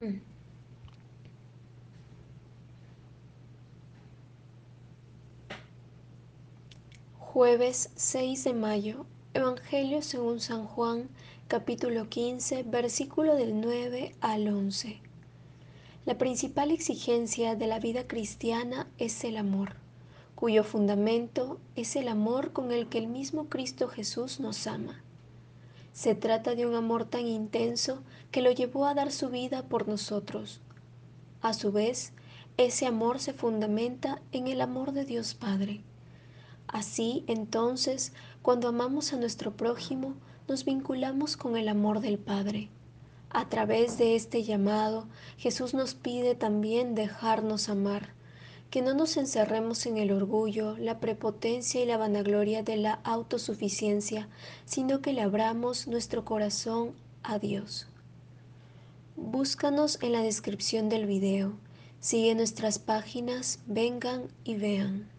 Mm. Jueves 6 de mayo, Evangelio según San Juan, capítulo 15, versículo del 9 al 11. La principal exigencia de la vida cristiana es el amor, cuyo fundamento es el amor con el que el mismo Cristo Jesús nos ama. Se trata de un amor tan intenso que lo llevó a dar su vida por nosotros a su vez, ese amor se fundamenta en el amor de Dios Padre. Así, entonces, cuando amamos a nuestro prójimo, nos vinculamos con el amor del Padre. A través de este llamado, Jesús nos pide también dejarnos amar, que no nos encerremos en el orgullo, la prepotencia y la vanagloria de la autosuficiencia, sino que le abramos nuestro corazón a Dios. Búscanos en la descripción del video. Sigue nuestras páginas, vengan y vean.